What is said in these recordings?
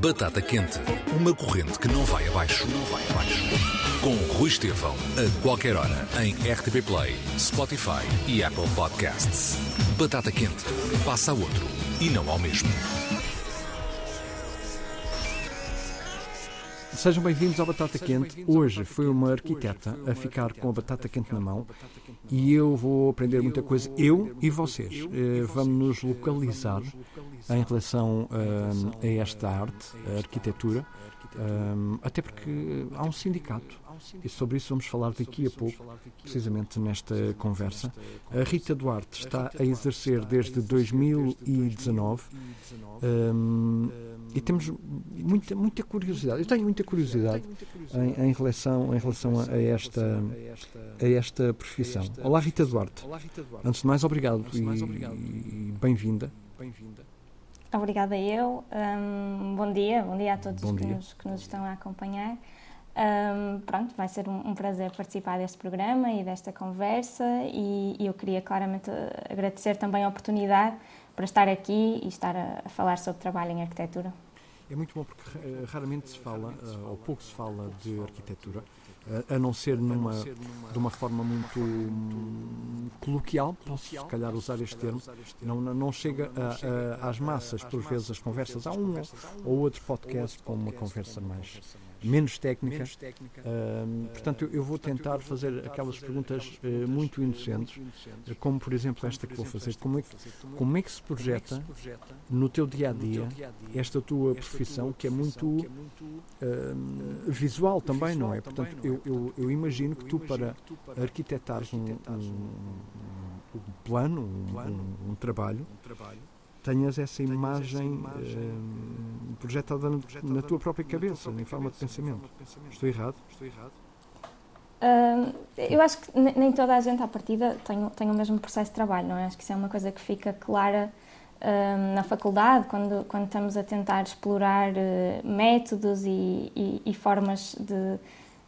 Batata Quente, uma corrente que não vai abaixo, não vai abaixo. Com Rui Estevão, a qualquer hora, em RTP Play, Spotify e Apple Podcasts. Batata Quente, passa a outro e não ao mesmo. Sejam bem-vindos ao Batata Quente. Hoje foi uma arquiteta a ficar com a batata quente na mão. e eu vou aprender muita coisa, eu e vocês. Eh, vamos nos localizar em relação eh, a esta arte, a arquitetura, eh, até porque há um sindicato e sobre isso vamos falar daqui a pouco, precisamente nesta conversa. A Rita Duarte está a exercer desde 2019 um, e temos muita, muita curiosidade. Eu tenho muita curiosidade em, em relação, em relação a, esta, a esta profissão. Olá, Rita Duarte. Antes de mais, obrigado e, e bem-vinda. Obrigada eu. Um, bom dia, bom dia a todos bom que, dia. Nos, que nos estão a acompanhar. Um, pronto, vai ser um, um, prazer participar deste programa e desta conversa e, e, eu queria claramente agradecer também a oportunidade para estar aqui e estar a, a falar sobre trabalho em arquitetura. É muito bom porque uh, raramente se fala, uh, ou pouco se fala de arquitetura, uh, a não ser numa, de uma forma muito coloquial, posso se calhar usar este termo, não, não chega a, a, às massas, por vezes, as conversas. Há um ou outro podcast com uma conversa mais menos técnica. Menos técnica. Uh, portanto, eu, eu, vou tentar fazer aquelas perguntas uh, muito inocentes, uh, como por exemplo esta que vou fazer. Como é que, como é que se projeta no teu dia a dia esta tua profissão que é muito visual também, não é? Portanto, eu, eu, eu, imagino que tu, para arquitetares um, um, um plano, um, um trabalho, tenhas essa imagem uh, projetada na tua própria cabeça, em forma de pensamento. Estou errado? Estou errado? Uh, eu acho que nem toda a gente à partida tem, tem o mesmo processo de trabalho, não é? Acho que isso é uma coisa que fica clara uh, na faculdade, quando, quando estamos a tentar explorar uh, métodos e, e, e, formas de,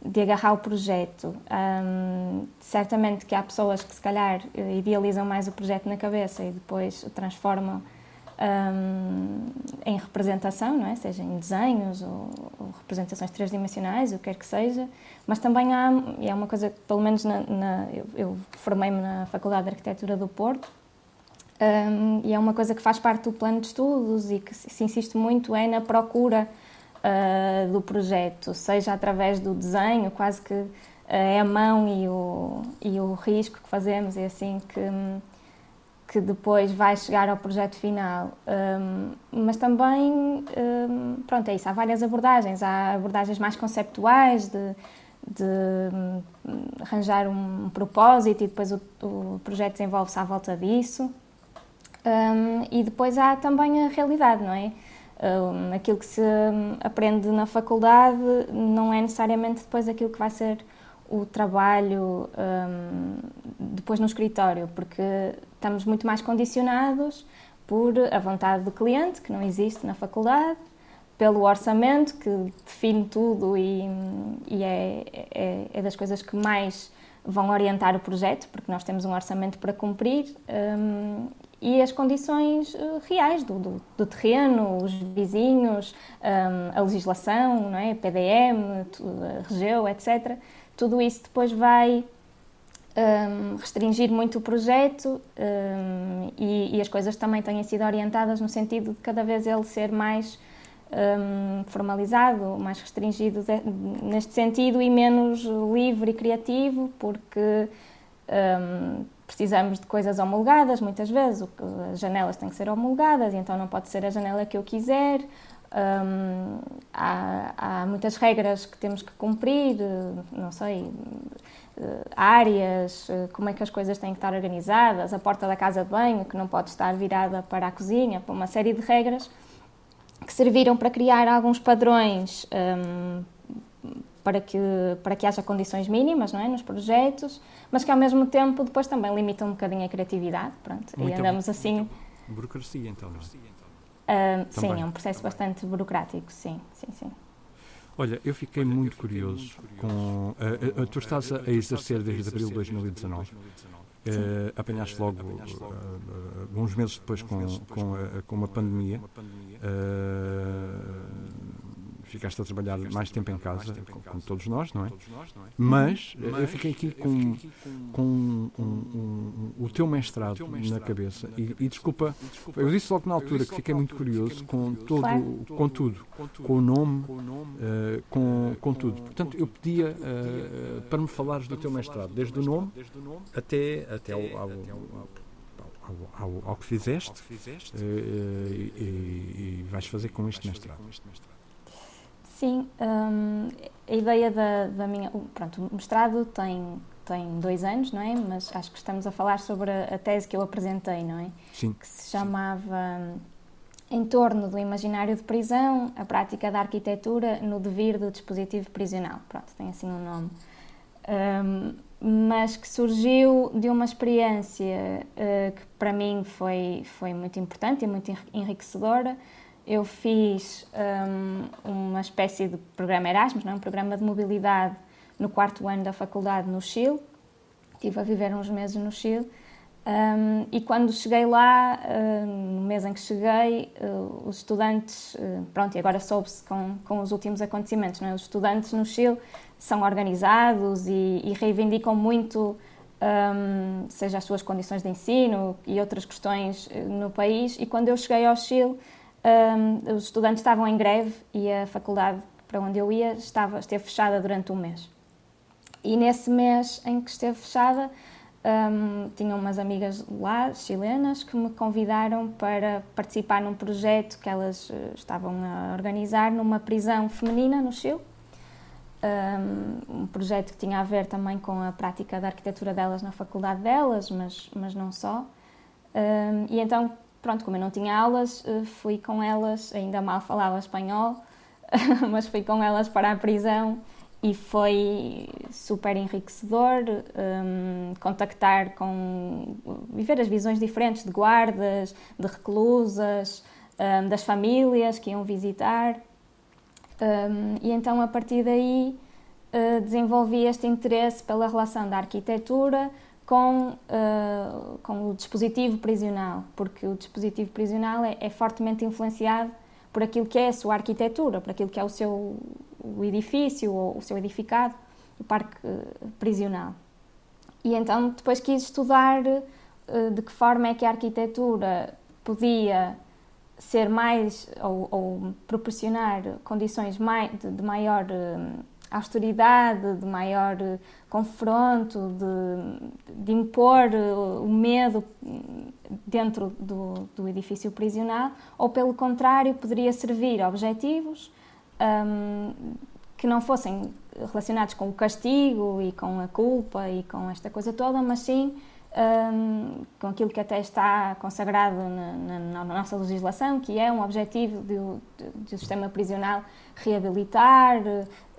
de agarrar o projeto. Um, certamente que há pessoas que se calhar idealizam mais o projeto na cabeça e depois o transformam um, em representação, não é? seja em desenhos ou, ou, representações tridimensionais, o que quer que seja, mas também há, e é uma coisa que pelo menos na, na, eu, eu formei-me na Faculdade de Arquitetura do Porto, um, e é uma coisa que faz parte do plano de estudos e que se insiste muito é na procura uh, do projeto, seja através do desenho, quase que uh, é a mão e o, e o risco que fazemos, é assim que que depois vai chegar ao projeto final. Um, mas também, um, pronto, é isso, há várias abordagens. Há abordagens mais conceptuais de, de um, arranjar um propósito e depois o, o projeto desenvolve-se à volta disso. Hum, e depois há também a realidade, não é? Hum, aquilo que se aprende na faculdade não é necessariamente depois aquilo que vai ser o trabalho um, depois no escritório, porque estamos muito mais condicionados por a vontade do cliente, que não existe na faculdade, pelo orçamento, que define tudo e, e é, é, é, das coisas que mais vão orientar o projeto, porque nós temos um orçamento para cumprir, um, e as condições uh, reais do, do, do, terreno, os vizinhos, um, a legislação, não é? PDM, a regeu, etc. Tudo isso depois vai um, restringir muito o projeto um, e, e, as coisas também têm sido orientadas no sentido de cada vez ele ser mais um, formalizado, mais restringido de, neste sentido e menos livre e criativo, porque precisamos de coisas homologadas muitas vezes, as janelas têm que ser homologadas e então não pode ser a janela que eu quiser. há, há muitas regras que temos que cumprir, não sei, áreas, eh, como é que as coisas têm que estar organizadas, a porta da casa de banho que não pode estar virada para a cozinha, para uma série de regras que serviram para criar alguns padrões um, ehm, para que para que haja condições mínimas, não é, nos projetos, mas que ao mesmo tempo depois também limitam um bocadinho a criatividade, pronto, e andamos assim. Burocracia então, não é? Uh, sim, é um processo também. bastante burocrático, sim, sim, sim. Olha, eu fiquei muito curioso com. Uh, uh, tu estás a exercer desde abril de 2019. Uh, apanhaste logo uh, uns meses depois com, com, a, com uma pandemia. Uh, ficaste a trabalhar mais tempo em casa, como todos nós, não é? Mas eu fiquei aqui com, com um, um, um, o teu mestrado na cabeça. e, e, desculpa, eu disse logo na altura que fiquei muito curioso com todo, com tudo, com o nome, uh, com, com tudo. Portanto, eu pedia uh, para me falares do teu mestrado, desde o nome até, até ao, ao, ao, ao, ao que fizeste, uh, e, e, vais fazer com este mestrado. Sim, um, a ideia da, da, minha. Pronto, o mestrado tem, tem dois anos, não é? Mas acho que estamos a falar sobre a, a tese que eu apresentei, não é? Sim. Que se chamava sim. Em torno do imaginário de prisão, a prática da arquitetura no devir do dispositivo prisional. Pronto, tem assim um nome. Um, mas que surgiu de uma experiência uh, que para mim foi, foi muito importante e muito enriquecedora. Eu fiz um, uma espécie de programa Erasmus, não? É? um programa de mobilidade no quarto ano da faculdade no Chile. Estive a viver uns meses no Chile. Um, e quando cheguei lá, uh, no mês em que cheguei, uh, os estudantes, uh, pronto, e agora soube-se com, com os últimos acontecimentos, não é? os estudantes no Chile são organizados e, e reivindicam muito, um, seja as suas condições de ensino e outras questões eh, no país. E quando eu cheguei ao Chile, um, os estudantes estavam em greve e a faculdade para onde eu ia estava, esteve fechada durante um mês. E nesse mês em que esteve fechada, um, tinha umas amigas lá, chilenas, que me convidaram para participar num projeto que elas uh, estavam a organizar numa prisão feminina no Chile um, um, projeto que tinha a ver também com a prática da arquitetura delas na faculdade delas, mas, mas não só. Um, e então, pronto, como eu não tinha aulas, eh, fui com elas, ainda mal falava espanhol, mas fui com elas para a prisão e foi super enriquecedor um, contactar com viver as visões diferentes de guardas, de reclusas, um, das famílias que iam visitar. Um, e então, a partir daí, uh, desenvolvi este interesse pela relação da arquitetura com, uh, com o dispositivo prisional, porque o dispositivo prisional é, é, fortemente influenciado por aquilo que é a sua arquitetura, por aquilo que é o seu o edifício ou o seu edificado, o parque uh, prisional. E então depois quis estudar de que forma é que a arquitetura podia ser mais ou, ou proporcionar condições mai, de, de, maior uh, austeridade, de maior uh, confronto, de, de impor uh, o medo dentro do, do, edifício prisional, ou pelo contrário, poderia servir a objetivos um, que não fossem relacionados com o castigo e com a culpa e com esta coisa toda, mas sim um, com aquilo que até está consagrado na, na, na, nossa legislação, que é um objetivo do, do, sistema prisional reabilitar.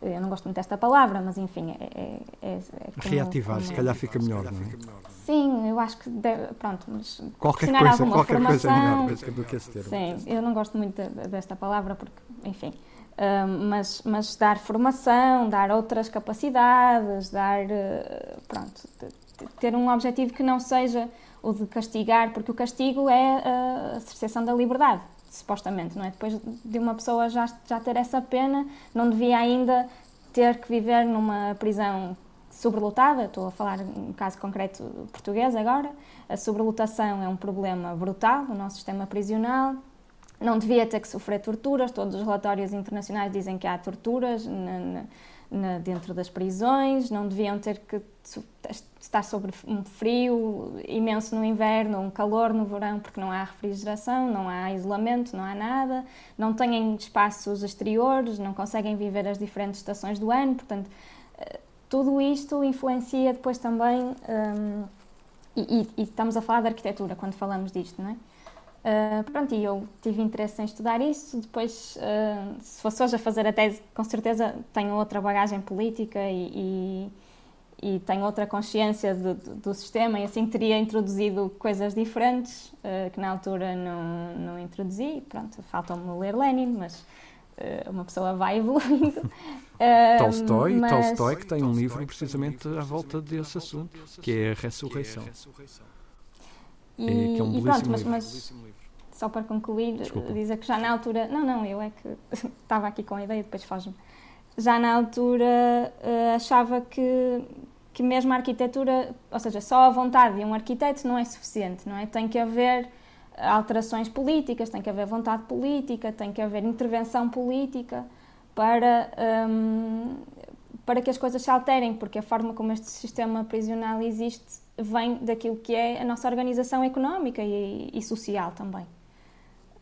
Eu não gosto muito desta palavra, mas enfim, é. é, é, é como, Reativar, como... se calhar fica melhor, não é? Sim, eu acho que deve, pronto, mas qualquer coisa, qualquer coisa é melhor do que esse termo. Sim, eu não gosto muito desta palavra porque, enfim, um, mas, mas dar formação, dar outras capacidades, dar, uh, pronto, ter um objetivo que não seja o de castigar, porque o castigo é a cerceação da liberdade, supostamente, não é? Depois de uma pessoa já, já ter essa pena, não devia ainda ter que viver numa prisão sobrelotada, estou a falar um caso concreto português agora, a sobrelotação é um problema brutal no nosso sistema prisional, não devia ter que sofrer torturas, todos os relatórios internacionais dizem que há torturas na, na, na, dentro das prisões, não deviam ter que estar sobre um frio imenso no inverno, um calor no verão, porque não há refrigeração, não há isolamento, não há nada, não têm espaços exteriores, não conseguem viver as diferentes estações do ano, portanto, eh, tudo isto influencia depois também, um, e, e, e, estamos a falar de arquitetura quando falamos disto, não é? Uh, pronto, e eu tive interesse em estudar isso. Depois, uh, se fosse hoje a fazer a tese, com certeza tenho outra bagagem política e, e, e tenho outra consciência do, do, sistema, e assim teria introduzido coisas diferentes uh, que na altura não, não introduzi. Pronto, falta-me ler Lenin, mas uma pessoa vai evoluindo. Tolstói, mas... Tolstói, que tem um livro precisamente à volta desse assunto, que é a ressurreição. E, é, que é um belíssimo pronto, mas, livro. Mas, só para concluir, Desculpa. dizer que já na altura. Não, não, eu é que estava aqui com a ideia, depois foge-me. Já na altura uh, achava que, que mesmo a arquitetura, ou seja, só a vontade de um arquiteto não é suficiente, não é? Tem que haver alterações políticas, tem que haver vontade política, tem que haver intervenção política para, um, para que as coisas se alterem, porque a forma como este sistema prisional existe vem daquilo que é a nossa organização económica e, e social também.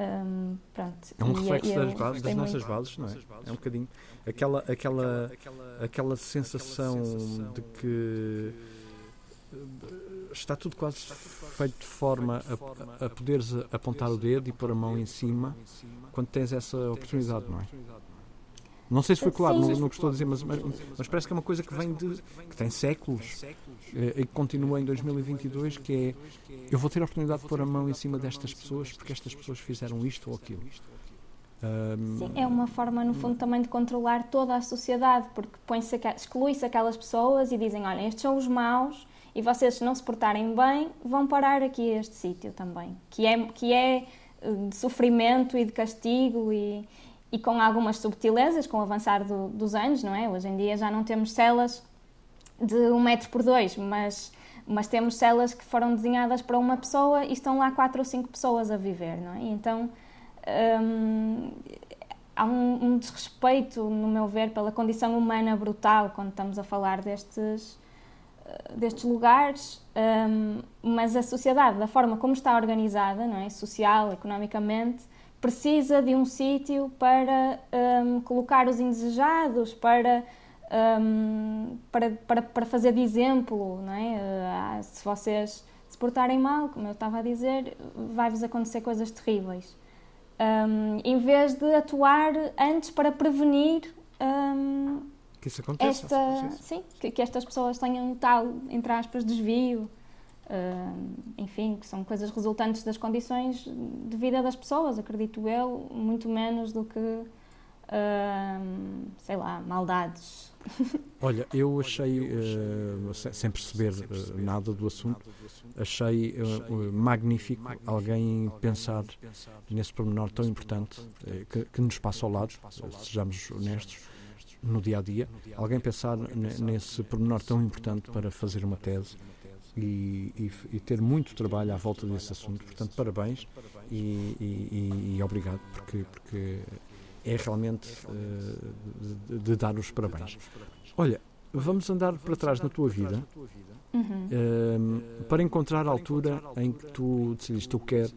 Um, pronto. É um reflexo das, bases, das nossas bases, não é? É um bocadinho aquela, aquela, aquela sensação de que está tudo quase feito de forma a, a poderes apontar o dedo e pôr a mão em cima quando tens essa oportunidade, não é? Não sei se foi claro no que estou a dizer, mas, mas, mas, parece que é uma coisa que vem de. que tem séculos eh, e que continua em 2022, que é eu vou ter a oportunidade de pôr a mão em cima destas pessoas porque estas pessoas fizeram isto ou aquilo. Sim, é uma forma, no fundo, também de controlar toda a sociedade, porque exclui-se aquelas pessoas e dizem: olha, estes são os maus e vocês, se não se portarem bem, vão parar aqui a este sítio também, que é, que é eh, de sofrimento e de castigo e, e com algumas subtilezas, com o avançar do, dos anos, não é? Hoje em dia já não temos celas de um metro por dois, mas, mas temos celas que foram desenhadas para uma pessoa e estão lá quatro ou cinco pessoas a viver, não é? Então hum, há um, um, desrespeito, no meu ver, pela condição humana brutal quando estamos a falar destes, destes lugares, hum, mas a sociedade, da forma como está organizada, não é? social, economicamente, precisa de um sítio para um, colocar os indesejados, para, um, para, para, para, fazer de exemplo, não é? Uh, se vocês se portarem mal, como eu estava a dizer, vai-vos acontecer coisas terríveis. Um, em vez de atuar antes para prevenir hum, que isso aconteça. Esta, sim, que, que, estas pessoas tenham tal, entre aspas, desvio enfim, que são coisas resultantes das condições de vida das pessoas, acredito eu, muito menos do que, uh, sei lá, maldades. Olha, eu achei, uh, sem perceber uh, nada do assunto, achei magnífico alguém pensar nesse pormenor tão importante que, que, nos passa ao lado, sejamos honestos, no dia a dia, alguém pensar nesse pormenor tão importante para fazer uma tese e, e, e, ter muito trabalho à volta desse assunto. Portanto, parabéns e, e obrigado, porque, porque é realmente uh, de, de, dar os parabéns. Olha, vamos andar para trás na tua vida Uhum. para encontrar a altura em que tu decidiste, eu quero.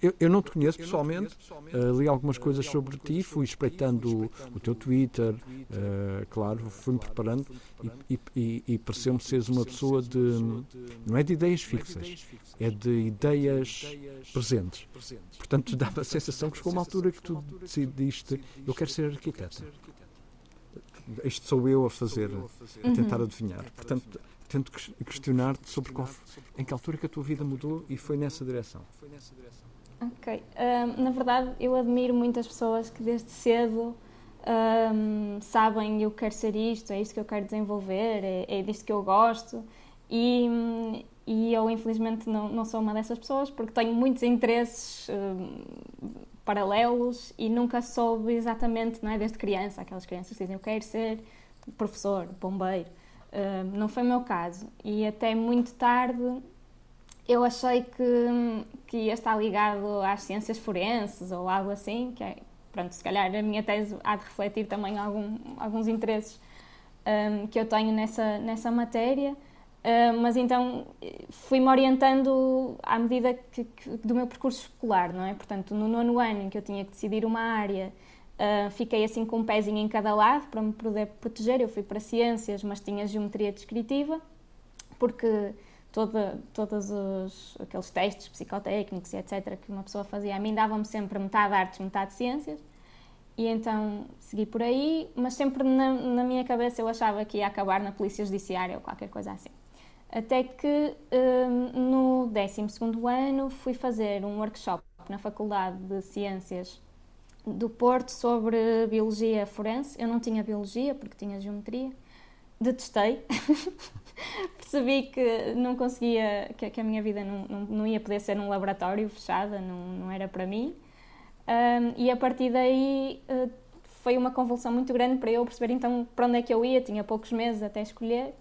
Eu, eu não te conheço pessoalmente, uh, li algumas coisas sobre ti, fui espreitando o, o teu Twitter, uh, claro, fui-me preparando e, e, e pareceu-me seres uma pessoa de. não é de ideias fixas, é de ideias presentes. Portanto, dava a sensação que chegou uma altura que tu decidiste, eu quero ser arquiteta. Isto sou eu a fazer, a tentar uhum. adivinhar. Portanto, tento questionar-te sobre qual, em que altura que a tua vida mudou e foi nessa direção. Ok. Um, na verdade, eu admiro muitas pessoas que desde cedo um, sabem eu quero ser isto, é isto que eu quero desenvolver, é, é disto que eu gosto e, e eu infelizmente não, não sou uma dessas pessoas porque tenho muitos interesses um, paralelos e nunca soube exatamente, não é, desde criança, aquelas crianças que dizem eu quero ser professor, bombeiro, não foi o meu caso. E até muito tarde eu achei que, que ia estar ligado às ciências forenses ou algo assim, que é, pronto, se calhar a minha tese há de refletir também algum, alguns interesses um, que eu tenho nessa, nessa matéria. Uh, mas então fui-me orientando à medida que, que, do meu percurso escolar, não é? Portanto, no nono ano em que eu tinha que decidir uma área Uh, fiquei assim com um pezinho em cada lado para me poder proteger. Eu fui para ciências, mas tinha geometria descritiva, porque toda, todos os, aqueles testes psicotécnicos e etc. que uma pessoa fazia a mim davam-me sempre metade artes, metade ciências. E então segui por aí, mas sempre na, na, minha cabeça eu achava que ia acabar na Polícia Judiciária ou qualquer coisa assim. Até que uh, no 12 ano fui fazer um workshop na Faculdade de Ciências do Porto sobre biologia forense. Eu não tinha biologia porque tinha geometria. detestei. Percebi que não conseguia, que, a minha vida não, não, não, ia poder ser num laboratório fechada, não, não era para mim. Um, e a partir daí uh, foi uma convulsão muito grande para eu perceber então para onde é que eu ia, tinha poucos meses até escolher.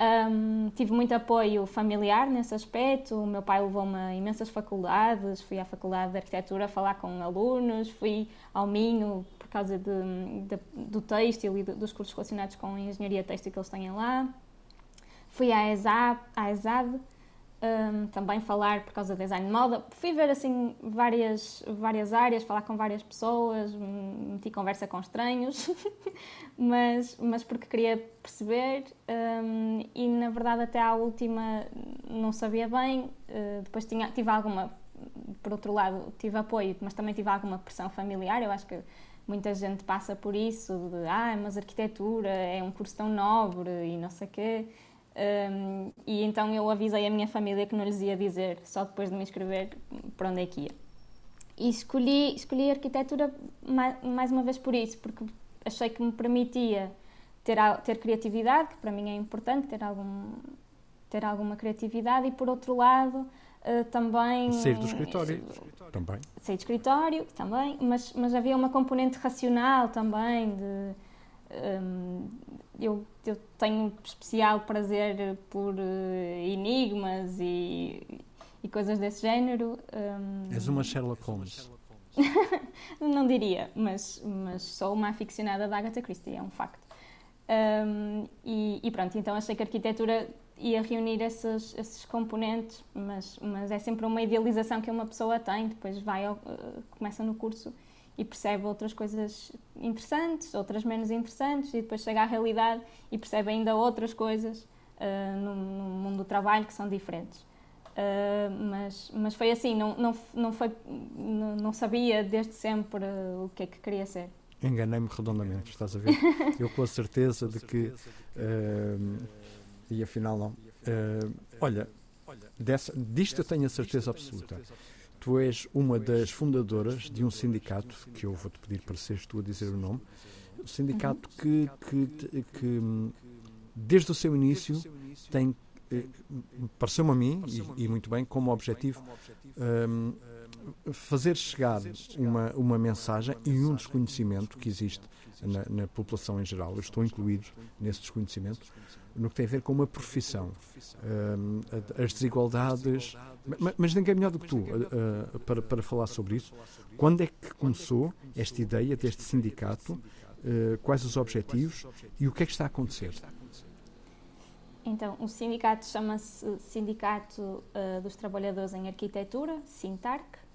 Um, tive muito apoio familiar nesse aspecto. O meu pai levou-me a imensas faculdades. Fui à Faculdade de Arquitetura falar com alunos, fui ao Minho por causa de, de, do têxtil e dos cursos relacionados com a engenharia têxtil que eles têm lá. Fui à ESAD, à ESAD um, também falar por causa do design de moda. Fui ver assim várias, várias áreas, falar com várias pessoas, meti conversa com estranhos, mas, mas porque queria perceber um, e na verdade até à última não sabia bem. Uh, depois tinha, tive alguma, por outro lado, tive apoio, mas também tive alguma pressão familiar. Eu acho que muita gente passa por isso, de ah, mas arquitetura é um curso tão nobre e não sei o quê. Um, e então eu avisei a minha família que não lhes ia dizer, só depois de me inscrever, para onde é que ia. E escolhi, escolhi arquitetura mais, mais uma vez por isso, porque achei que me permitia ter, ter criatividade, que para mim é importante, ter, algum, ter alguma criatividade, e por outro lado, uh, também. Sair do escritório uh, também. Sair do escritório também, mas, mas havia uma componente racional também, de. Um, eu, eu tenho especial prazer por uh, enigmas e, e coisas desse género. Um... És uma Sherlock Holmes. não diria, mas, mas sou uma aficionada da Agatha Christie, é um facto. Um, e, e, pronto, então achei que a arquitetura ia reunir esses, esses componentes, mas, mas é sempre uma idealização que uma pessoa tem, depois vai, ao, uh, começa no curso e percebe outras coisas interessantes, outras menos interessantes, e depois chega à realidade e percebe ainda outras coisas uh, no, no, mundo do trabalho que são diferentes. Uh, mas, mas foi assim, não, não, não, foi, não, não sabia desde sempre uh, o que é que queria ser. Enganei-me redondamente, estás a ver? Eu com a certeza de que. e afinal não. olha, dessa, disto eu tenho a certeza absoluta Tu és uma das fundadoras de um sindicato, que eu vou-te pedir para seres tu a dizer o nome, um sindicato que, que, que desde o seu início tem, eh, pareceu-me a mim, e, e, muito bem, como objetivo, um, fazer chegar uma, uma mensagem e um desconhecimento que existe na, na, população em geral, eu estou incluído nesse desconhecimento, no que tem a ver com uma profissão. Um, as desigualdades, mas ninguém é melhor do que tu uh, uh, para, para falar sobre isso. Quando é que começou esta ideia deste sindicato? Uh, quais os objetivos e o que é que está a acontecer? Então, o sindicato chama-se Sindicato dos Trabalhadores em Arquitetura, SINTARC.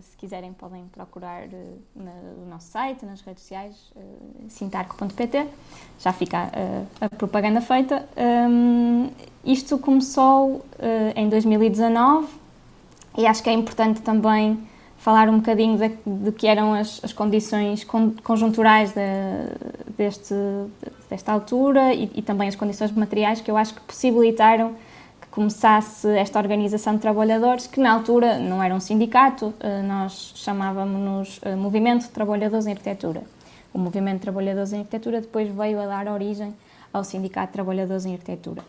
Se quiserem, podem procurar no nosso site, nas redes sociais, sintarco.pt. Já fica a propaganda feita. Um, isto começou em 2019 e acho que é importante também falar um bocadinho de, de que eram as, as condições conjunturais de, deste, desta altura e, e, também as condições materiais que eu acho que possibilitaram começasse esta organização de trabalhadores, que na altura não era um sindicato, uh, nós chamávamos-nos uh, Movimento de Trabalhadores em Arquitetura. O Movimento de Trabalhadores em Arquitetura depois veio a dar origem ao Sindicato de Trabalhadores em Arquitetura.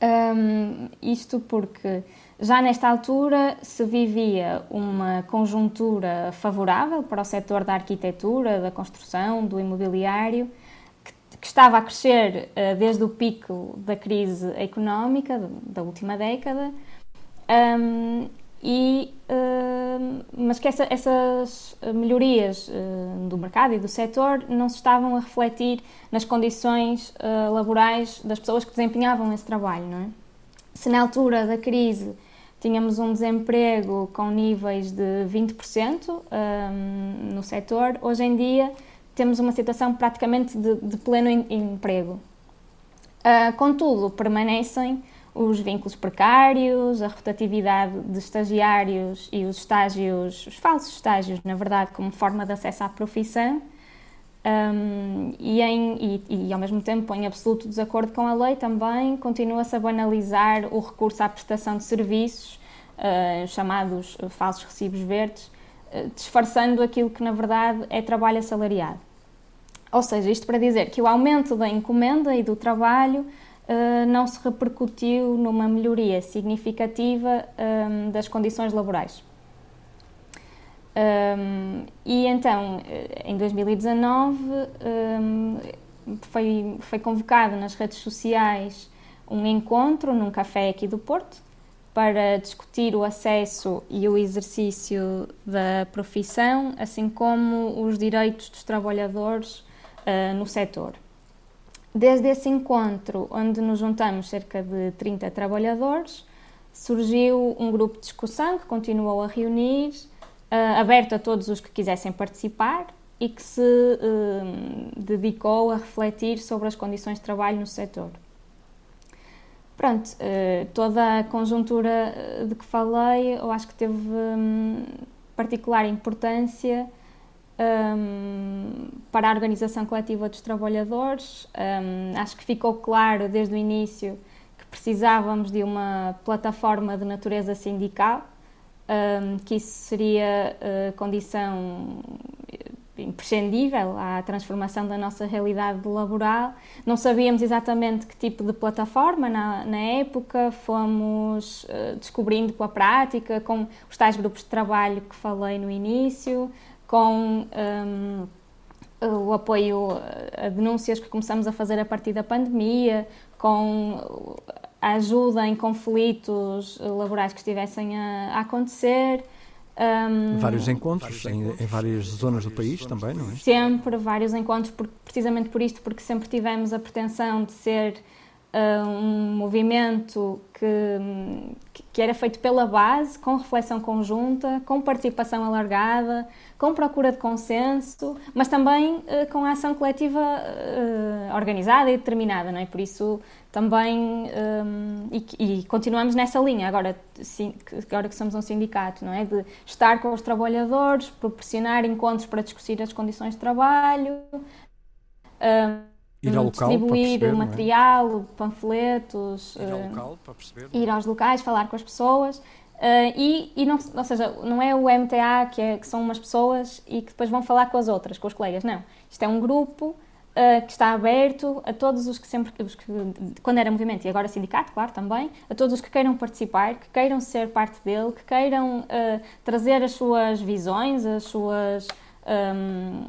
Um, isto porque já nesta altura se vivia uma conjuntura favorável para o setor da arquitetura, da construção, do imobiliário, que, estava a crescer uh, desde o pico da crise económica da última década. Um, e, uh, mas que essa, essas melhorias uh, do mercado e do setor não se estavam a refletir nas condições laborais das pessoas que desempenhavam esse trabalho. Não é? Se na altura da crise tínhamos um desemprego com níveis de 20% um, no setor, hoje em dia temos uma situação praticamente de, de pleno emprego. contudo, permanecem os vínculos precários, a rotatividade de estagiários e os estágios, os falsos estágios, na verdade, como forma de acesso à profissão, um, e, em, e, e, ao mesmo tempo em absoluto desacordo com a lei também continua-se a banalizar o recurso à prestação de serviços, uh, chamados falsos recibos verdes, uh, disfarçando aquilo que na verdade é trabalho assalariado. Ou seja, isto para dizer que o aumento da encomenda e do trabalho uh, não se repercutiu numa melhoria significativa um, das condições laborais. Um, e então, em 2019, um, foi, foi convocado nas redes sociais um encontro num café aqui do Porto para discutir o acesso e o exercício da profissão, assim como os direitos dos trabalhadores uh, no setor. Desde esse encontro, onde nos juntamos cerca de 30 trabalhadores, surgiu um grupo de discussão que continuou a reunir, uh, aberto a todos os que quisessem participar e que se uh, dedicou a refletir sobre as condições de trabalho no setor. Pronto, uh, toda a conjuntura de que falei, eu acho que teve um, particular importância um, para a organização coletiva dos trabalhadores. Um, acho que ficou claro desde o início que precisávamos de uma plataforma de natureza sindical, um, que isso seria uh, condição imprescindível à transformação da nossa realidade laboral. Não sabíamos exatamente que tipo de plataforma na, na época, fomos uh, descobrindo com a prática, com os tais grupos de trabalho que falei no início, com um, o apoio a denúncias que começamos a fazer a partir da pandemia, com a ajuda em conflitos laborais que estivessem a, a acontecer. Um, vários encontros em, em, várias zonas do país também, não é? Sempre vários encontros, por, precisamente por isto, porque sempre tivemos a pretensão de ser um movimento que, que era feito pela base, com reflexão conjunta, com participação alargada, com procura de consenso, mas também uh, com a ação coletiva uh, organizada e determinada, não é? Por isso também um, e, e, continuamos nessa linha agora, sim, agora que somos um sindicato, não é? De estar com os trabalhadores, proporcionar encontros para discutir as condições de trabalho. Um, ir ao local distribuir perceber, é? material, é? panfletos, ir, ao local, perceber, ir aos locais, falar com as pessoas. Uh, e, e não, ou seja, não é o MTA que, é, que são umas pessoas e que depois vão falar com as outras, com os colegas, não. Isto é um grupo uh, que está aberto a todos os que sempre, os que, quando era movimento e agora sindicato, claro, também, a todos os que queiram participar, que queiram ser parte dele, que queiram uh, trazer as suas visões, as suas um,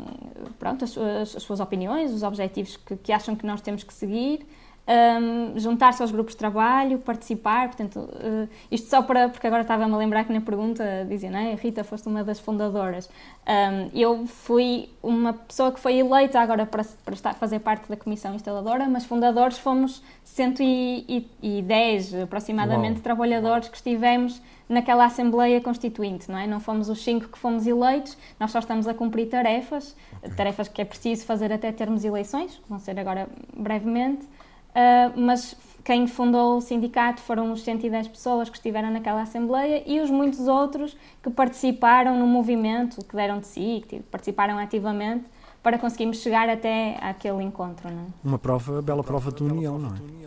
pronto, as, as, as, suas opiniões, os objetivos que, que, acham que nós temos que seguir, um, juntar-se aos grupos de trabalho, participar, portanto, uh, isto só para, porque agora estava-me a lembrar que na pergunta dizia, não é? Rita, foste uma das fundadoras. Um, eu fui uma pessoa que foi eleita agora para, para estar, fazer parte da comissão instaladora, mas fundadores fomos 110 aproximadamente Uau. trabalhadores que estivemos naquela Assembleia Constituinte, não é? Não fomos os cinco que fomos eleitos, nós só estamos a cumprir tarefas, okay. tarefas que é preciso fazer até termos eleições, que vão ser agora brevemente, uh, mas quem fundou o sindicato foram os 110 pessoas que estiveram naquela Assembleia e os muitos outros que participaram no movimento, que deram de si, que participaram ativamente para conseguirmos chegar até aquele encontro. Não é? Uma prova, bela prova de união, não é?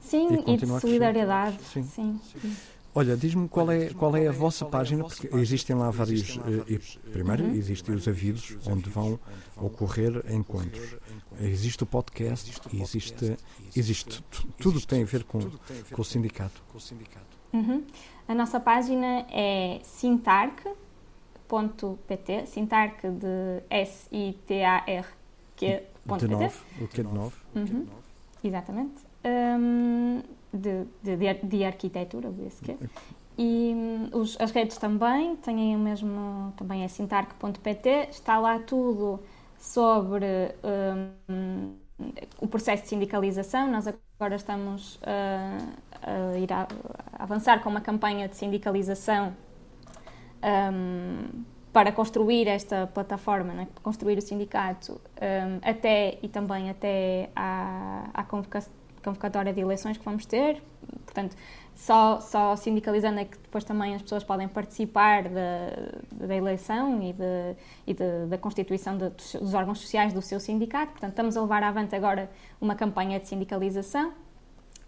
Sim, e, e de solidariedade. Sim. Sim. Sim. Olha, diz-me qual é, qual é a vossa página, porque existem lá vários. Eh, primeiro, existem os avisos onde vão ocorrer encontros. Existe o podcast, existe, existe tudo que tem a ver com, com o sindicato. Uhum. A nossa página é sintarc.pt, sintarc de S-I-T-A-R-Q. De nove, o que é de nove. Uhum. Exatamente. Um, de, de, de arquitetura, que. E hum, os, as redes também, têm o mesmo, também é sintarc.pt, está lá tudo sobre um, o processo de sindicalização. Nós agora estamos uh, a ir a, a avançar com uma campanha de sindicalização um, para construir esta plataforma, né, construir o sindicato um, até e também até à, à convocação convocatória de eleições que vamos ter. Portanto, só, só sindicalizando é que depois também as pessoas podem participar da, da eleição e, de, e de, da constituição de, dos órgãos sociais do seu sindicato. Portanto, estamos a levar avante agora uma campanha de sindicalização.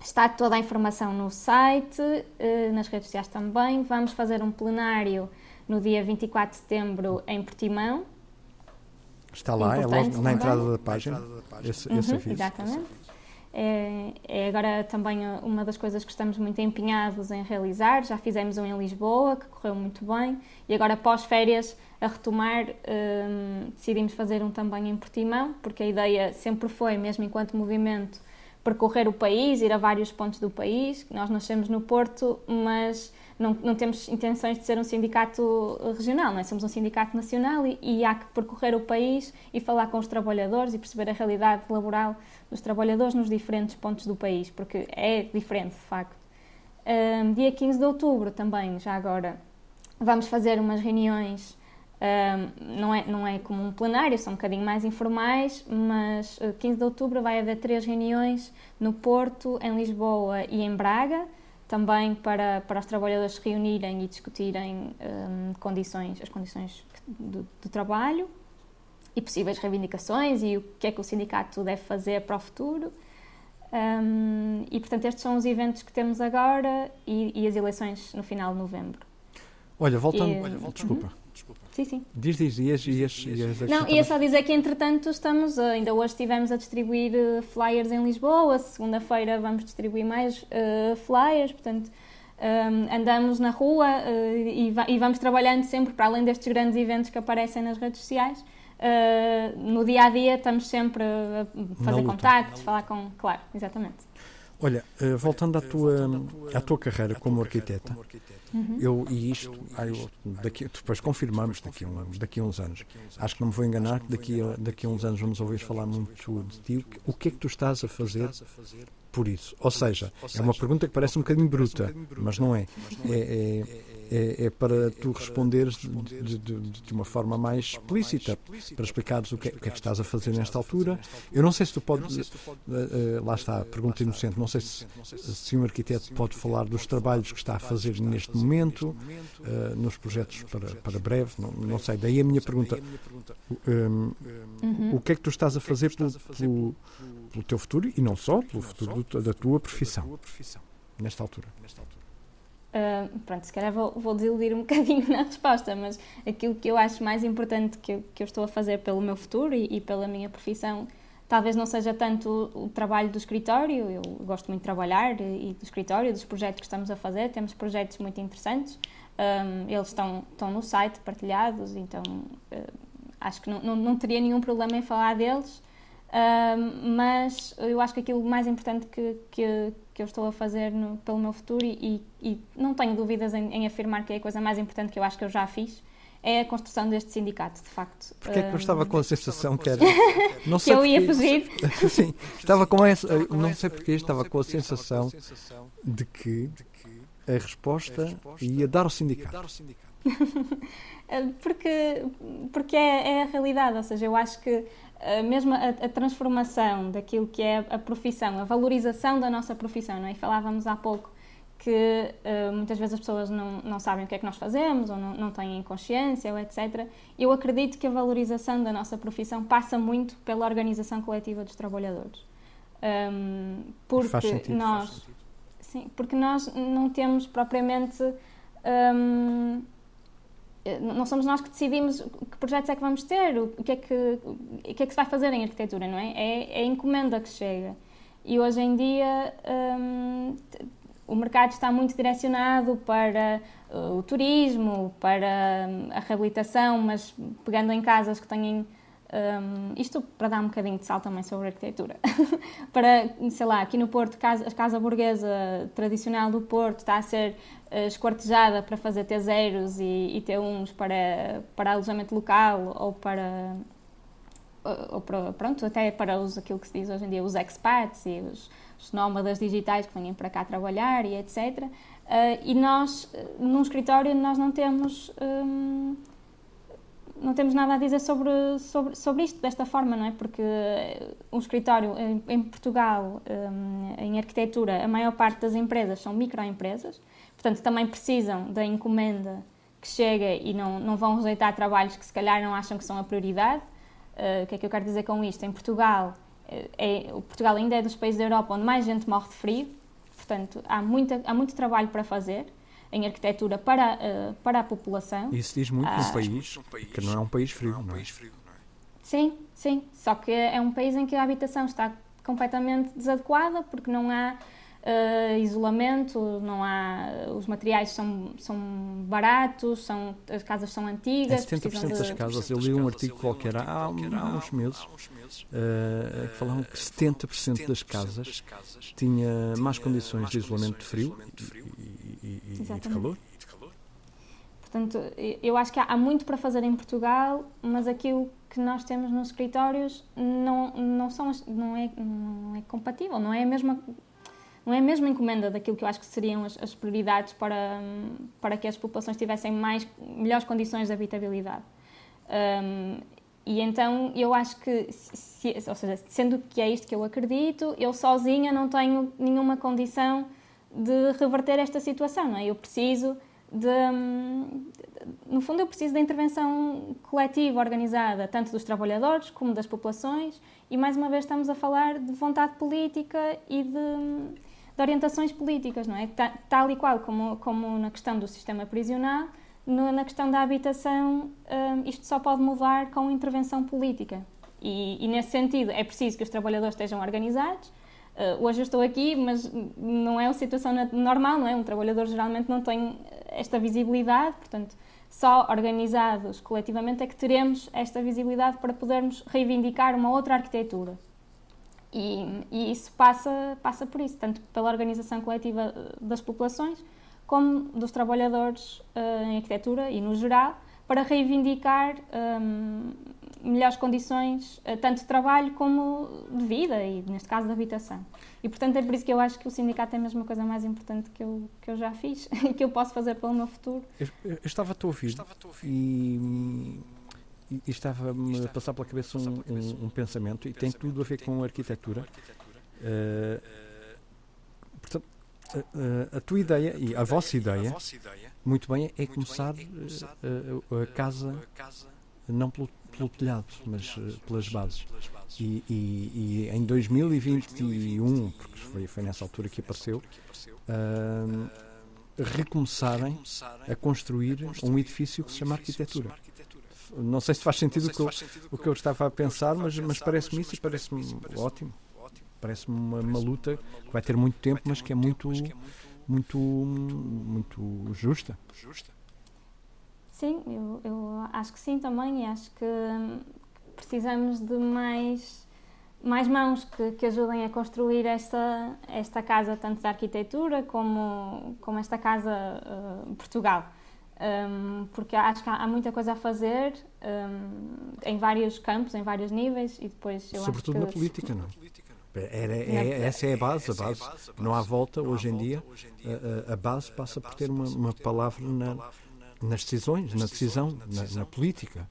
Está toda a informação no site, eh, nas redes sociais também. Vamos fazer um plenário no dia 24 de setembro em Portimão. Está lá, é logo na entrada da página, esse, uhum, esse aviso. Exatamente. É, é, agora também uma das coisas que estamos muito empenhados em realizar. Já fizemos um em Lisboa, que correu muito bem, e agora, pós-férias, a retomar, um, decidimos fazer um também em Portimão, porque a ideia sempre foi, mesmo enquanto movimento, percorrer o país, ir a vários pontos do país. Nós nascemos no Porto, mas não, não temos intenções de ser um sindicato regional, não é? somos um sindicato nacional e, e, há que percorrer o país e falar com os trabalhadores e perceber a realidade laboral dos trabalhadores nos diferentes pontos do país, porque é diferente de facto. Um, dia 15 de outubro também, já agora, vamos fazer umas reuniões. Um, não, é, não é como um plenário, são um bocadinho mais informais, mas 15 uh, de outubro vai haver três reuniões no Porto, em Lisboa e em Braga também para, para os trabalhadores se reunirem e discutirem um, condições, as condições do, do, trabalho e possíveis reivindicações e o que é que o sindicato deve fazer para o futuro. Um, e, portanto, estes são os eventos que temos agora e, e as eleições no final de novembro. Olha, voltando... E, olha, voltando desculpa. Sim, sim. Diz, diz, ias, ias, ias Não, ia só dizer que entretanto estamos, ainda hoje estivemos a distribuir uh, flyers em Lisboa, segunda-feira vamos distribuir mais uh, flyers, portanto um, andamos na rua uh, e, e, vamos trabalhando sempre, para além destes grandes eventos que aparecem nas redes sociais, no dia a dia estamos sempre a fazer contactos, falar com. Claro, exatamente. Olha, voltando à tua, à tua carreira como arquiteta, Uhum. Eu, e isto, ah, eu, daqui, depois confirmamos daqui a, um, daqui a uns anos. Acho que não me vou enganar que daqui a, daqui a uns anos vamos ouvir falar muito de ti. O que é que tu estás a fazer por isso? Ou seja, é uma pergunta que parece um bocadinho bruta, mas não é. É, é é, é para tu responderes de, de, de, de, uma forma mais explícita, para explicares o que, é, o que, é que estás a fazer nesta altura. Eu não sei se tu podes, uh, uh, lá está, pergunta inocente, não sei se, se um arquiteto pode falar dos trabalhos que está a fazer neste momento, uh, nos projetos para, para breve, não, não sei. Daí a minha pergunta: um, uhum. o que é que tu estás a fazer pelo, pelo, pelo teu futuro e não só, pelo futuro da tua profissão, nesta altura? Uh, pronto, se calhar vou, vou, desiludir um bocadinho na resposta, mas aquilo que eu acho mais importante que eu, que eu estou a fazer pelo meu futuro e, e, pela minha profissão, talvez não seja tanto o, o, trabalho do escritório, eu gosto muito de trabalhar e, e, do escritório, dos projetos que estamos a fazer, temos projetos muito interessantes, um, eles estão, estão no site partilhados, então uh, acho que não, não, não teria nenhum problema em falar deles, mas eu acho que aquilo mais importante que, que, que eu estou a fazer no, pelo meu futuro, e, e não tenho dúvidas em, em, afirmar que é a coisa mais importante que eu acho que eu já fiz, é a construção deste sindicato, de facto. Porque é que eu estava com a sensação que era. Não sei que eu ia fugir. Sim, estava com essa. Não sei porque estava com a sensação de que a resposta ia dar ao sindicato. porque porque é, é, a realidade, ou seja, eu acho que mesmo a, a, transformação daquilo que é a profissão, a valorização da nossa profissão, não é? E falávamos há pouco que uh, muitas vezes as pessoas não, não sabem o que é que nós fazemos ou não, não têm consciência, ou etc. Eu acredito que a valorização da nossa profissão passa muito pela organização coletiva dos trabalhadores. Um, porque sentido, nós sim, porque nós não temos propriamente um, eh, não somos nós que decidimos que projetos é que vamos ter, o que é que, o que, é que se vai fazer em arquitetura, não é? É, é a encomenda que chega. E hoje em dia um, o mercado está muito direcionado para uh, o turismo, para um, a reabilitação, mas pegando em casas que têm um, isto para dar um bocadinho de sal também sobre arquitetura. para, sei lá, aqui no Porto, casa, a casa burguesa tradicional do Porto está a ser uh, esquartejada para fazer T0s e, e T1s para, para alojamento local ou para, ou para, pronto, até para os, aquilo que se diz hoje em dia, os expats e os, os nómadas digitais que vêm para cá trabalhar e etc. Uh, e nós, num escritório, nós não temos... Um, não temos nada a dizer sobre, sobre, sobre isto desta forma, não é? Porque um escritório em, em Portugal, um, em arquitetura, a maior parte das empresas são microempresas, portanto também precisam da encomenda que chega e não, não vão rejeitar trabalhos que se calhar não acham que são a prioridade. Uh, o que é que eu quero dizer com isto? Em Portugal, eh, é, o Portugal ainda é dos países da Europa onde mais gente morre de frio, portanto há, muita, há muito trabalho para fazer em arquitetura para, uh, para a população. Isso diz muito ah, num país que não é um país frio. Não é um país frio. Sim, sim. Só que é um país em que a habitação está completamente desadequada porque não há uh, isolamento, não há, os materiais são, são baratos, são, as casas são antigas. Em 70% de, das casas, eu li um artigo qualquer há, há uns meses uh, que falavam que 70% das casas tinha más condições de isolamento de frio e, e, e de calor. Portanto, eu acho que há muito para fazer em Portugal, mas aquilo que nós temos nos escritórios não, não, são, não, é, não é compatível, não é a mesma não é a mesma encomenda daquilo que eu acho que seriam as, as prioridades para, para que as populações tivessem mais, melhores condições de habitabilidade. Um, e então eu acho que, se, ou seja, sendo que é isto que eu acredito, eu sozinha não tenho nenhuma condição de reverter esta situação, não é? Eu preciso de, no fundo, eu preciso da intervenção coletiva, organizada, tanto dos trabalhadores como das populações, e mais uma vez estamos a falar de vontade política e de, de orientações políticas, não é? Tal e qual como, como na questão do sistema prisional, no, na questão da habitação, um, isto só pode mudar com intervenção política. E, e, nesse sentido, é preciso que os trabalhadores estejam organizados. Uh, hoje eu estou aqui, mas não é uma situação normal, não é? Um trabalhador geralmente não tem esta visibilidade, portanto, só organizados coletivamente é que teremos esta visibilidade para podermos reivindicar uma outra arquitetura. E, e, isso passa, passa por isso, tanto pela organização coletiva eh, das populações, como dos trabalhadores uh, em arquitetura e no geral, para reivindicar um, ehm, melhores condições, uh, tanto de trabalho como de vida e, neste caso, de habitação. E, portanto, é por isso que eu acho que o sindicato é a mesma coisa mais importante que eu, que eu já fiz e que eu posso fazer pelo meu futuro. Eu, eu estava-te a ouvir, estava a ouvir e e, estava-me a passar pela cabeça um, um, um, pensamento, e tem tudo a ver com arquitetura. Uh, portanto, a, a, tua ideia e a vossa ideia, muito bem, é começar a, a casa não pelo, pelo telhado, mas pelas bases. E, e, e, em 2021, porque foi, foi nessa altura que apareceu, uh, recomeçarem a construir um edifício que se chama arquitetura. Não sei se faz sentido, o, que eu, o que eu estava a pensar, mas, mas parece-me isso e parece-me ótimo. Parece-me uma, uma luta que vai ter muito tempo, mas que é muito, muito, muito justa. Sim, eu, eu acho que sim também e acho que precisamos de mais, mais mãos que, que ajudem a construir esta, esta casa, tanto da arquitetura como, como esta casa uh, Portugal um, porque acho que há, há, muita coisa a fazer um, em vários campos, em vários níveis e depois eu Sobretudo na política, não? Era, é, essa é a base, a base. Não há volta hoje em dia. A, a base passa por ter uma, uma palavra na, nas decisões, na decisão, na, na, política.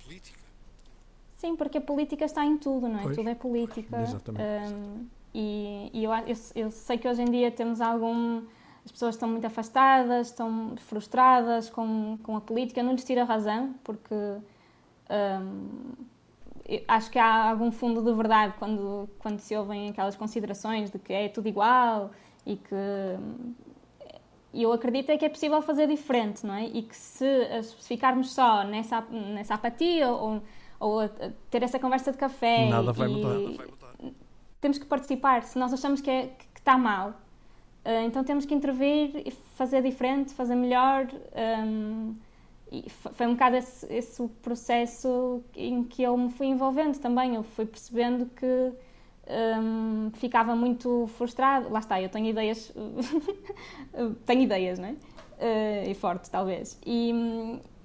Sim, porque a política está em tudo, não é? Pois, tudo é política. Exatamente. Um, e, e eu, eu, eu sei que hoje em dia temos algum as pessoas estão muito afastadas, estão frustradas com, com a política. Não lhes tira razão, porque hum, acho que há algum fundo de verdade quando, quando se ouvem aquelas considerações de que é tudo igual e que. E eu acredito é que é possível fazer diferente, não é? E que se, se ficarmos só nessa, nessa apatia ou, ou ter essa conversa de café. Nada vai mudar. Temos que participar. Se nós achamos que, é, que está mal, ah, então temos que intervir e fazer diferente, fazer melhor. Um, e foi um bocado esse, esse processo em que eu me fui envolvendo também. Eu fui percebendo que um, ficava muito frustrado. Lá está, eu tenho ideias, tenho ideias, não é? Uh, e fortes, talvez. E,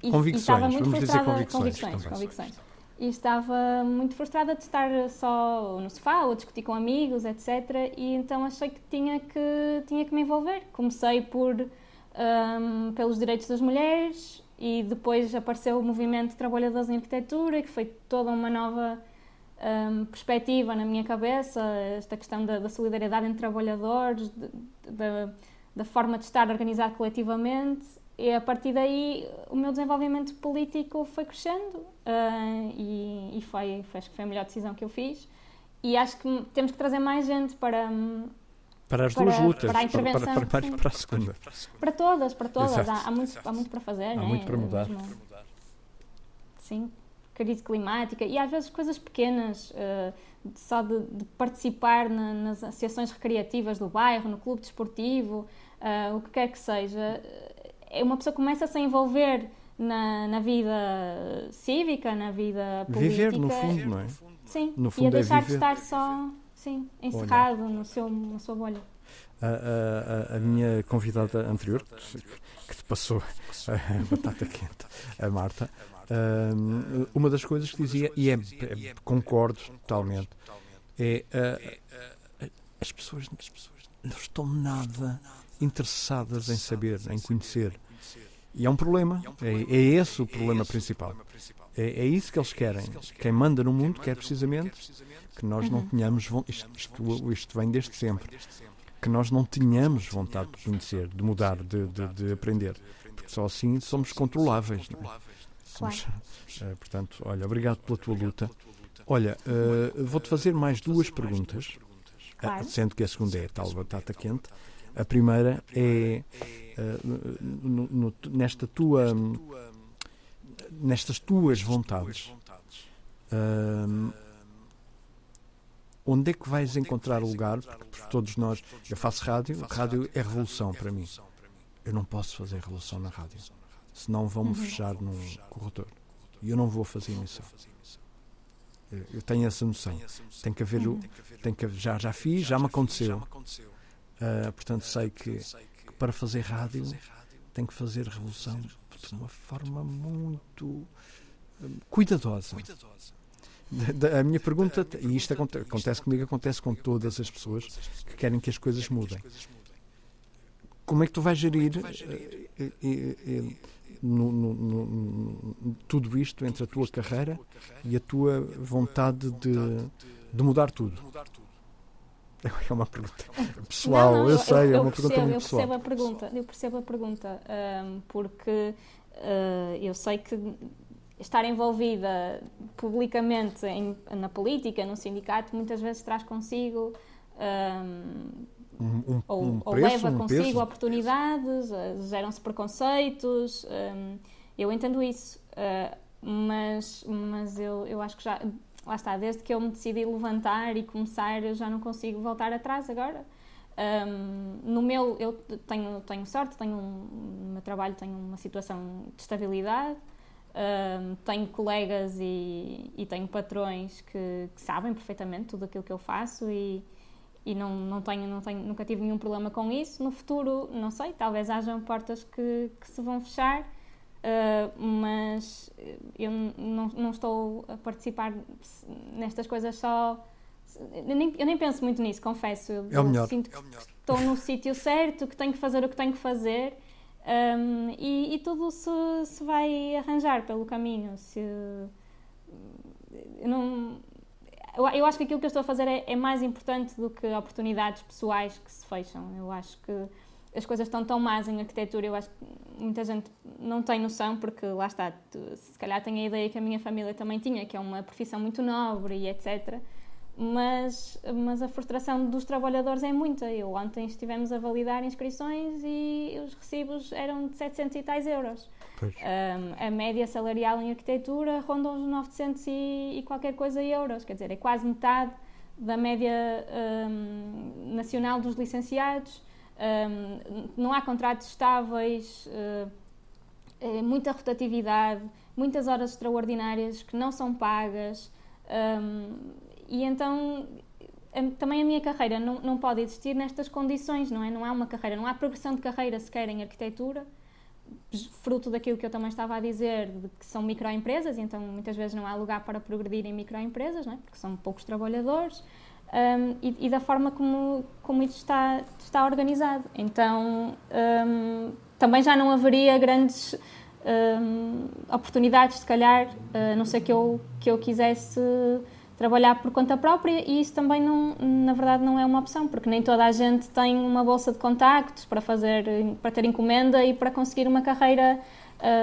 e, convicções, e estava muito frustrada. convicções. Convicções, convicções e estava muito frustrada de estar só no sofá ou discutir com amigos, etc. E então achei que tinha que, tinha que me envolver. Comecei por um, pelos direitos das mulheres e depois apareceu o movimento de trabalhadores em arquitetura, que foi toda uma nova um, perspectiva na minha cabeça, esta questão da, da solidariedade entre trabalhadores, de, de, da forma de estar organizado coletivamente e a partir daí o meu desenvolvimento político foi crescendo uh, e, e foi, foi, acho que foi a melhor decisão que eu fiz. E acho que temos que trazer mais gente para. Para as para, duas lutas, para a intervenção. Para, para, para, para a segunda. Para todas, para todas. Há, há, muito, há muito para fazer. Há né? muito para mudar. Sim, crise climática e às vezes coisas pequenas, uh, só de, de participar na, nas associações recreativas do bairro, no clube desportivo, uh, o que quer que seja, é uma pessoa começa a se envolver na, na vida cívica, na vida política. Viver, no fundo, não é? Sim, no fundo e a deixar é de estar só sim, encerrado no seu, na sua bolha. A, a, a, minha convidada anterior, que te passou a batata quente, a Marta, uma das coisas que dizia, e é, é concordo totalmente, é as pessoas não estão nada interessadas em saber, em conhecer. E é um problema, é, é esse o problema principal. É, é, isso que eles querem. Quem manda no mundo quer precisamente que nós não tenhamos. Isto, isto, isto vem desde sempre que nós não tenhamos vontade de conhecer, de mudar, de, de, de aprender. Porque só assim somos controláveis. Não é? Somos, uh, portanto, olha, obrigado pela tua luta. Olha, uh, vou-te fazer mais duas perguntas, uh, sendo que a segunda é a tal batata quente. A primeira é no, no, nesta tua, nestas tuas vontades. Onde é que vais encontrar o lugar? Porque todos nós, eu faço rádio, rádio é revolução para mim. Eu não posso fazer revolução na rádio, senão vão-me uhum. fechar num corretor. E eu não vou fazer emissão. Eu tenho essa noção. Tem que haver, uhum. tem que, já, já fiz, já me aconteceu. Uh, portanto, sei que, que, para fazer rádio tem que fazer revolução de uma forma muito hum, cuidadosa. A minha pergunta, e isto acontece comigo, acontece com todas as pessoas que querem que as coisas mudem. Como é que tu vais gerir eh, eh, eh, no, no, no, tudo isto entre a tua carreira e a tua vontade de, de mudar tudo? É uma pergunta pessoal, não, não, eu, eu, sei, eu, é uma pergunta percebo, muito pessoal. Eu percebo a pergunta, eu percebo a pergunta, um, porque uh, eu sei que estar envolvida publicamente em, na política, num sindicato, muitas vezes traz consigo um, um, ou, um ou leva consigo peso. oportunidades, eh, geram-se preconceitos. Um, eu entendo isso, uh, mas, mas eu, eu acho que já. Lá está, desde que eu me decidi levantar e começar, eu já não consigo voltar atrás agora. Um, no meu, eu tenho, tenho sorte, tenho um, no meu trabalho tenho uma situação de estabilidade, um, tenho colegas e, e tenho patrões que, que, sabem perfeitamente tudo aquilo que eu faço e, e não, não, tenho, não tenho, nunca tive nenhum problema com isso. No futuro, não sei, talvez hajam portas que, que se vão fechar, uh, mas eu não, não estou a participar nestas coisas só. Eu nem, eu nem penso muito nisso, confesso. Eu, é o melhor. Sinto é o melhor. que estou no sítio certo, que tenho que fazer o que tenho que fazer um, e, e, tudo se, se vai arranjar pelo caminho. Se, eu, não, eu, eu, acho que aquilo que eu estou a fazer é, é, mais importante do que oportunidades pessoais que se fecham. Eu acho que as coisas estão tão más em arquitetura, eu acho que muita gente não tem noção, porque lá está, se calhar tem a ideia que a minha família também tinha, que é uma profissão muito nobre e etc mas, mas a frustração dos trabalhadores é muita. Eu ontem estivemos a validar inscrições e os recibos eram de 700 e tais euros. Um, a média salarial em arquitetura ronda os 900 e, e, qualquer coisa euros, quer dizer, é quase metade da média um, nacional dos licenciados. Um, não há contratos estáveis, uh, é muita rotatividade, muitas horas extraordinárias que não são pagas. E então também a minha carreira não, não pode existir nestas condições, não é? Não há uma carreira, não há progressão de carreira sequer em arquitetura, fruto daquilo que eu também estava a dizer, de que são microempresas, então muitas vezes não há lugar para progredir em microempresas, não é? Porque são poucos trabalhadores, um, e, e, da forma como, como isso está, está organizado. Então um, também já não haveria grandes um, oportunidades, se calhar, a não ser que eu, que eu quisesse trabalhar por conta própria e isso também não, na verdade não é uma opção, porque nem toda a gente tem uma bolsa de contactos para fazer, para ter encomenda e para conseguir uma carreira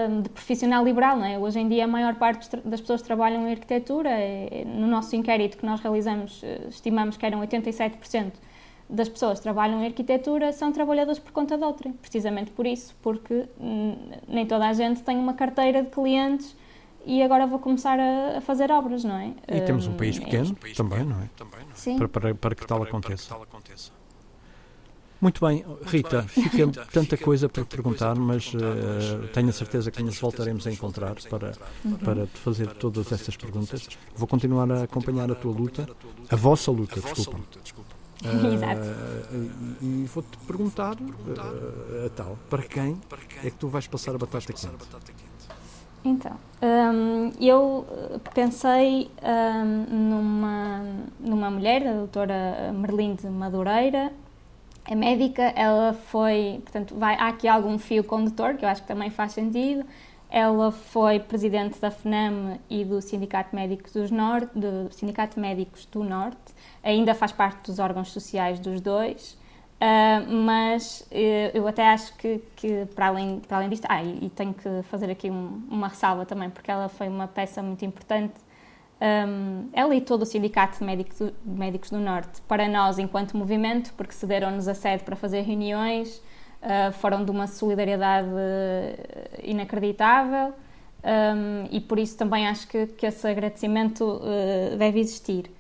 um, de profissional liberal, não é? Hoje em dia a maior parte das pessoas trabalham em arquitetura, é, no nosso inquérito que nós realizamos, eh, estimamos que eram 87% das pessoas que trabalham em arquitetura são trabalhadoras por conta de precisamente por isso, porque hum, nem toda a gente tem uma carteira de clientes e agora vou começar a, a fazer obras, não é? E temos um país pequeno é, também, não é? Sim. Para, para, para que tal aconteça. Muito bem, Rita, fica tanta coisa para perguntar, mas uh, tenho a certeza que nos voltaremos a encontrar para, para te fazer todas estas perguntas. Vou continuar a acompanhar a tua luta, a vossa luta, desculpa. Uh, Exato. E, e vou-te perguntar, uh, a tal, para quem é que tu vais passar a batata quente? Então, um, eu pensei um, numa, numa mulher, a doutora Merlinde Madureira, a médica, ela foi, portanto, vai, há aqui algum fio condutor, que eu acho que também faz sentido. Ela foi presidente da FNAM e do Sindicato Médicos dos Norte, do Sindicato Médicos do Norte. Ainda faz parte dos órgãos sociais dos dois. Uh, mas uh, eu até acho que, que, para, além, para além disto, ah, e, e tenho que fazer aqui um, uma ressalva também, porque ela foi uma peça muito importante um, ela e todo o Sindicato de Médicos, do, Médicos do Norte, para nós, enquanto movimento, porque cederam-nos a sede para fazer reuniões, uh, foram de uma solidariedade inacreditável um, e por isso também acho que, que esse agradecimento uh, deve existir.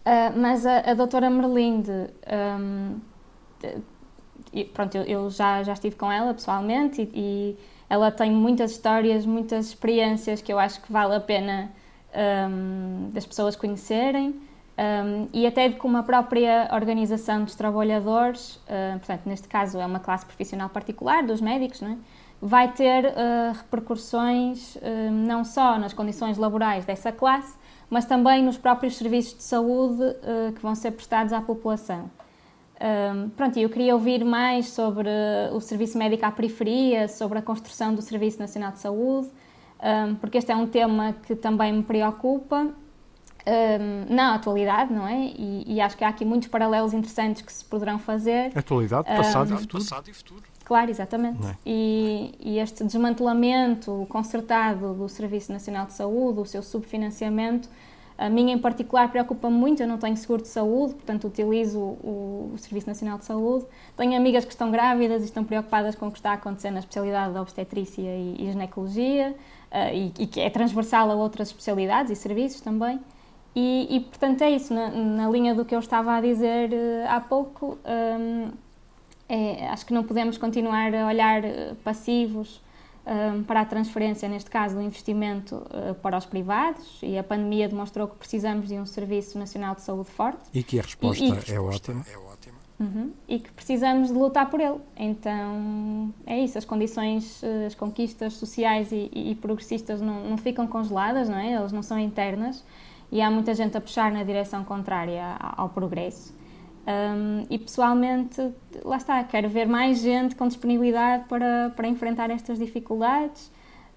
Uh, mas a, a doutora Merlinde, de, pronto, eu, já, já estive com ela pessoalmente e, e ela tem muitas histórias, muitas experiências que eu acho que vale a pena um, das pessoas conhecerem um, e até de como a própria organização dos trabalhadores, uh, portanto, neste caso é uma classe profissional particular dos médicos, é? vai ter uh, repercussões uh, não só nas condições laborais dessa classe, mas também nos próprios serviços de saúde que vão ser prestados à população. Um, pronto, eu queria ouvir mais sobre o serviço médico à periferia, sobre a construção do Serviço Nacional de Saúde, um, porque este é um tema que também me preocupa um, na atualidade, não é? E, e, acho que há aqui muitos paralelos interessantes que se poderão fazer. Atualidade, passado, um, e, futuro. passado e futuro. Claro, exatamente. É? E, e, este desmantelamento concertado do Serviço Nacional de Saúde, o seu subfinanciamento, a mim em particular preocupa-me muito. Eu não tenho seguro de saúde, portanto utilizo o, o, Serviço Nacional de Saúde. Tenho amigas que estão grávidas e estão preocupadas com o que está a acontecer na especialidade da obstetrícia e, e ginecologia uh, e, e, que é transversal a outras especialidades e serviços também. E, e portanto, é isso, na, na, linha do que eu estava a dizer uh, há pouco, um, é, acho que não podemos continuar a olhar uh, passivos para a transferência, neste caso, do investimento uh, para os privados, e a pandemia demonstrou que precisamos de um Serviço Nacional de Saúde forte. E que a resposta, e, e é ótima. É Uhum. E que precisamos de lutar por ele. Então é isso, as condições, eh, as conquistas sociais e, e progressistas não, não, ficam congeladas, não é? Elas não são internas e há muita gente a puxar na direção contrária ao progresso. Um, e pessoalmente, lá está, quero ver mais gente com disponibilidade para, para enfrentar estas dificuldades.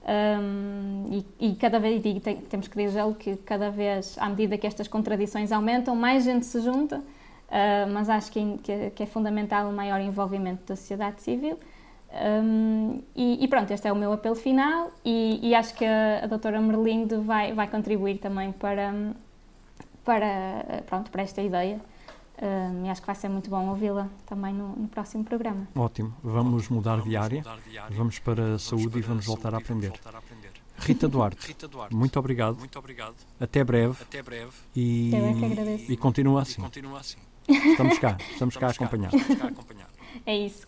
Um, e, e, cada vez, e tem, temos que dizer que cada vez, à medida que estas contradições aumentam, mais gente se junta Uh, mas acho que, que, que, é fundamental o maior envolvimento da sociedade civil. Um, e, e, pronto, este é o meu apelo final e, e acho que a, a doutora Merlindo vai, vai contribuir também para, para, pronto, para esta ideia. Um, e acho que vai ser muito bom ouvi-la também no, no, próximo programa. Ótimo, vamos mudar de área, vamos para a saúde e vamos voltar a aprender. Rita Duarte, Rita Duarte muito, obrigado. muito obrigado. Até breve. Até breve. E, e continua assim. E continua assim. Estamos cá, estamos cá a acompanhar. É isso.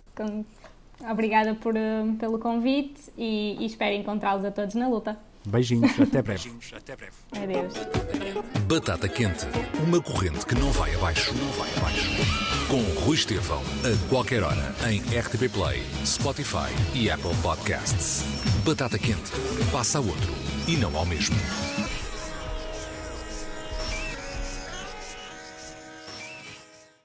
Obrigada por, eh, pelo convite e, e espero encontrá-los a todos na luta. Beijinhos, até breve. Beijinhos, até breve. Adeus. Batata quente, uma corrente que não vai abaixo, não vai abaixo. Com Rui Estevão, a qualquer hora, em RTP Play, Spotify e Apple Podcasts. Batata quente, passa a outro e não ao mesmo.